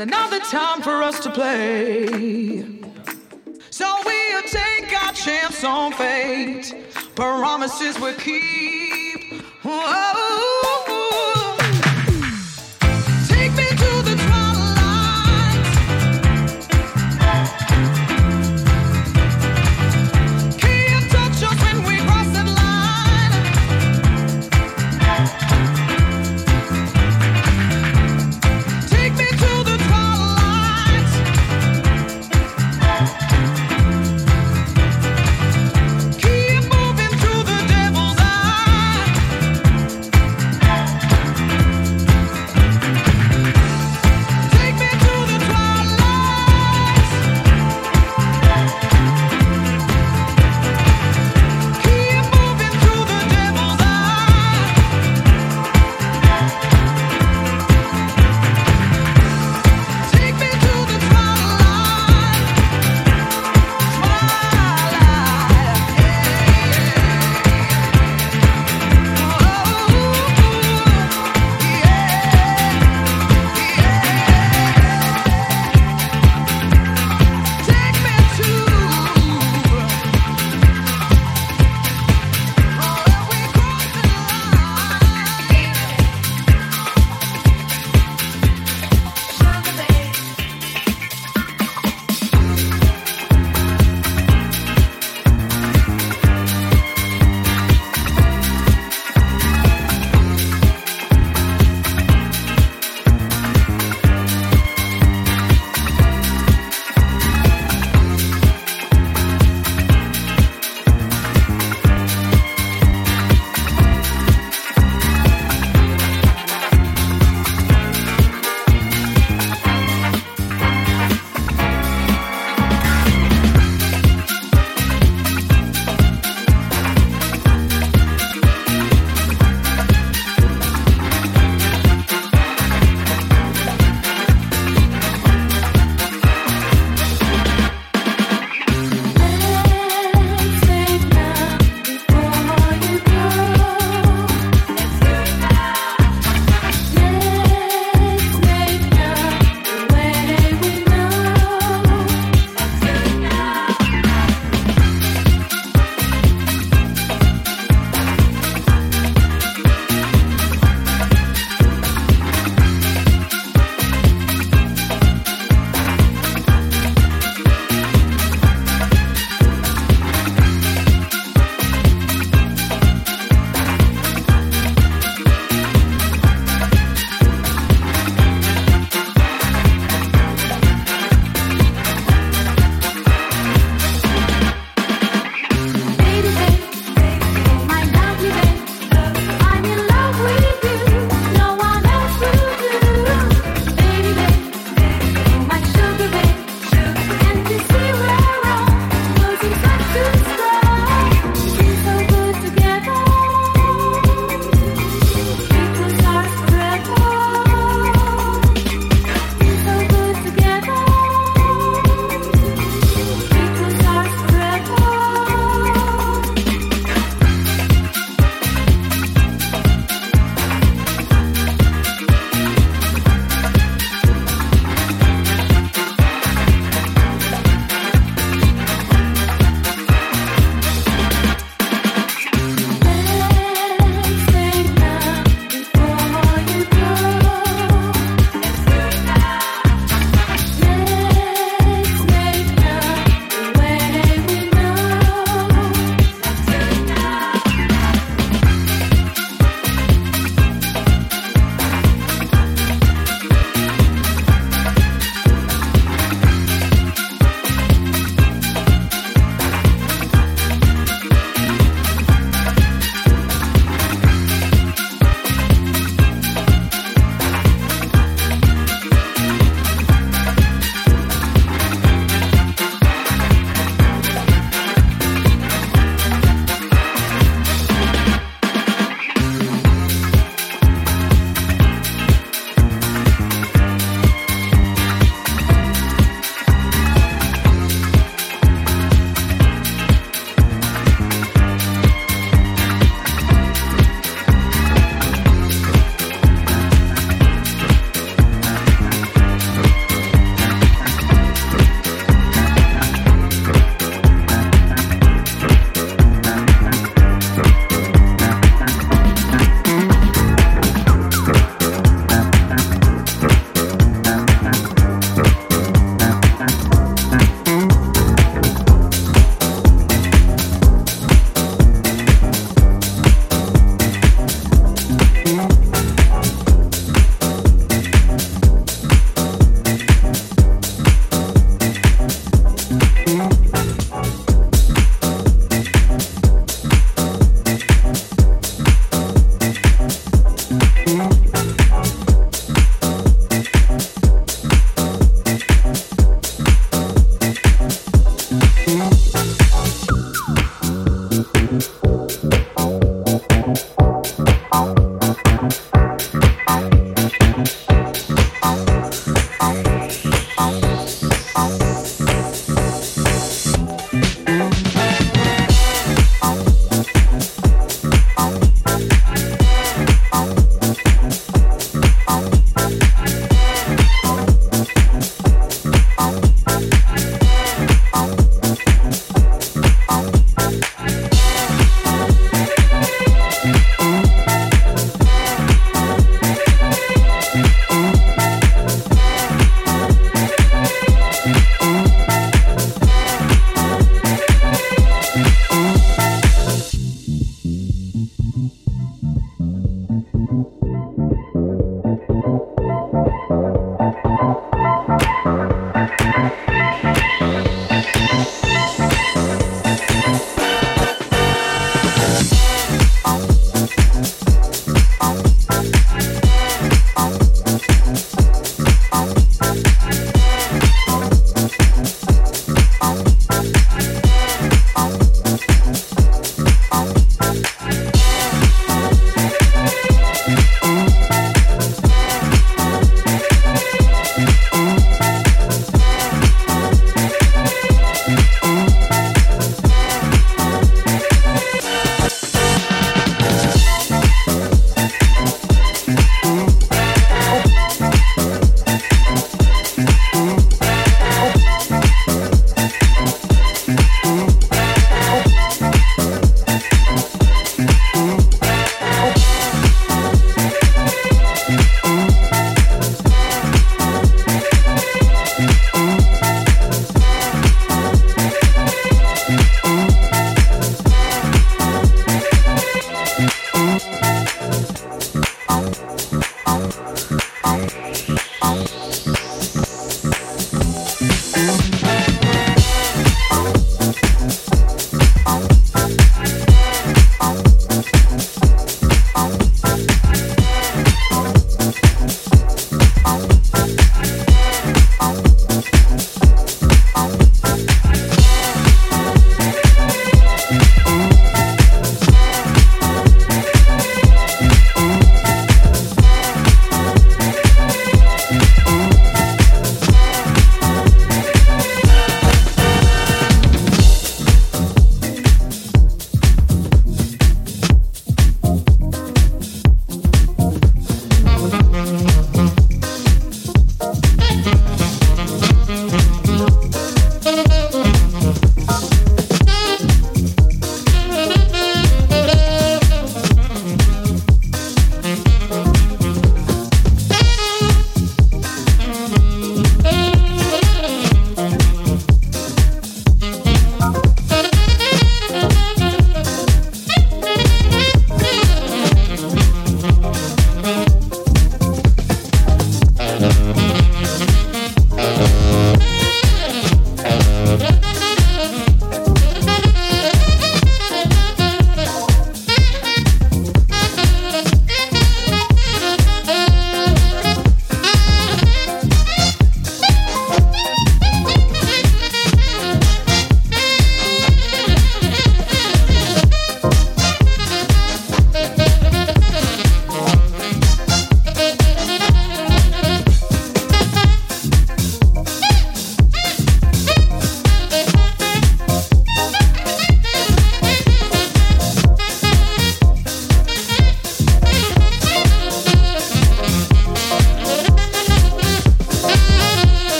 and another time for us to play. So we'll take our chance on fate. Promises we keep. Whoa.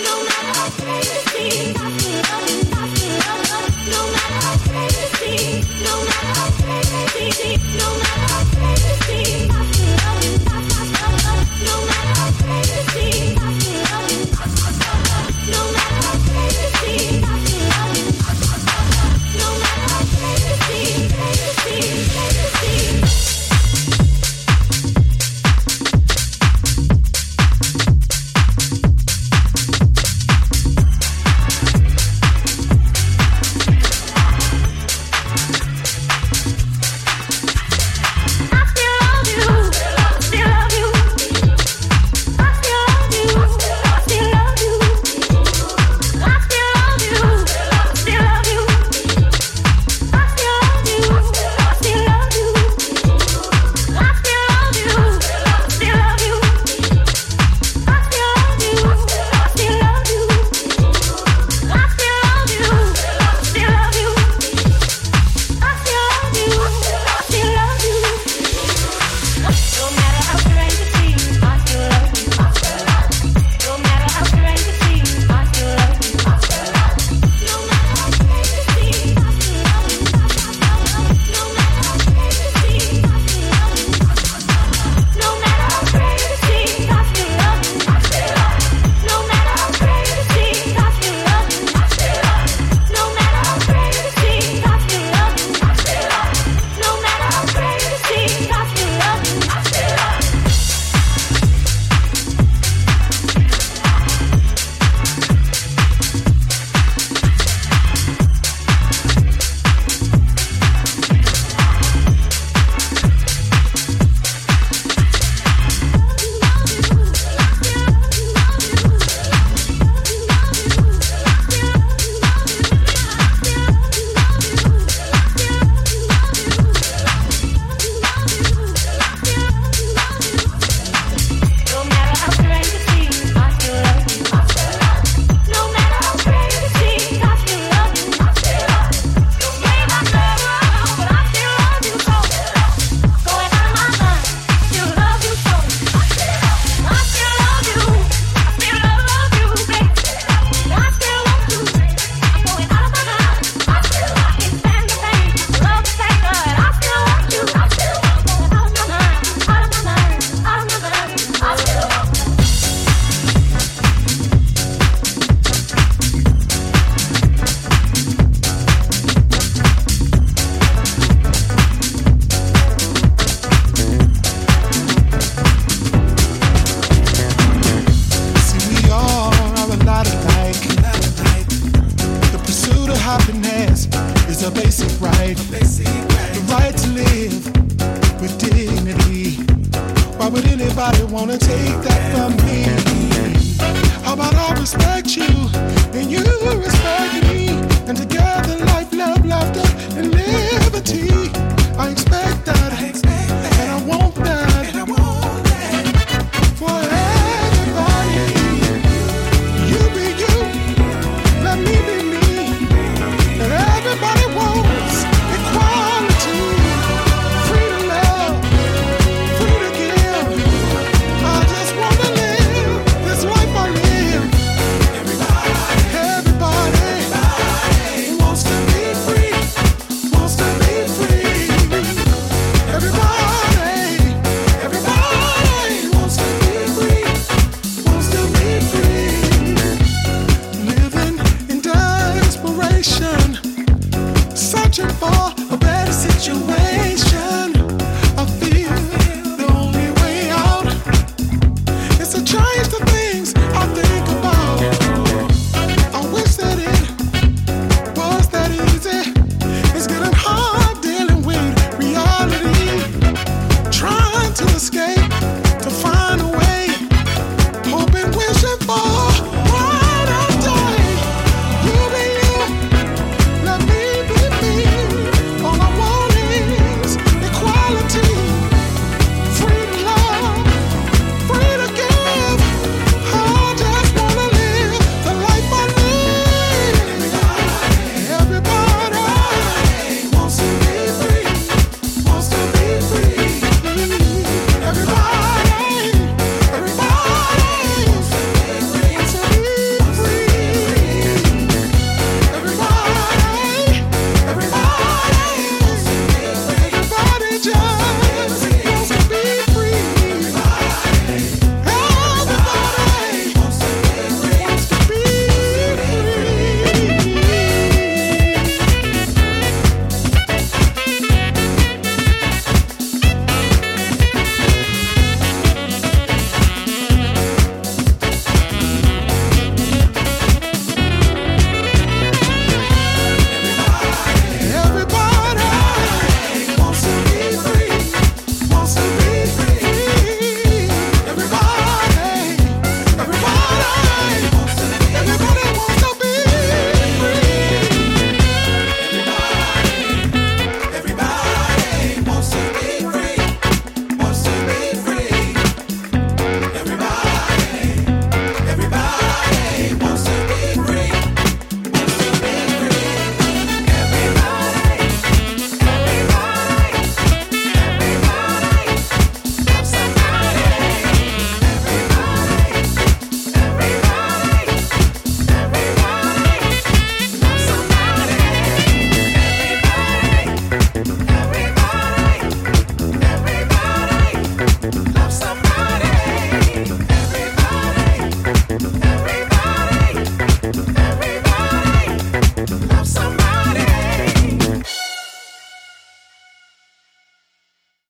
No matter how crazy I feel.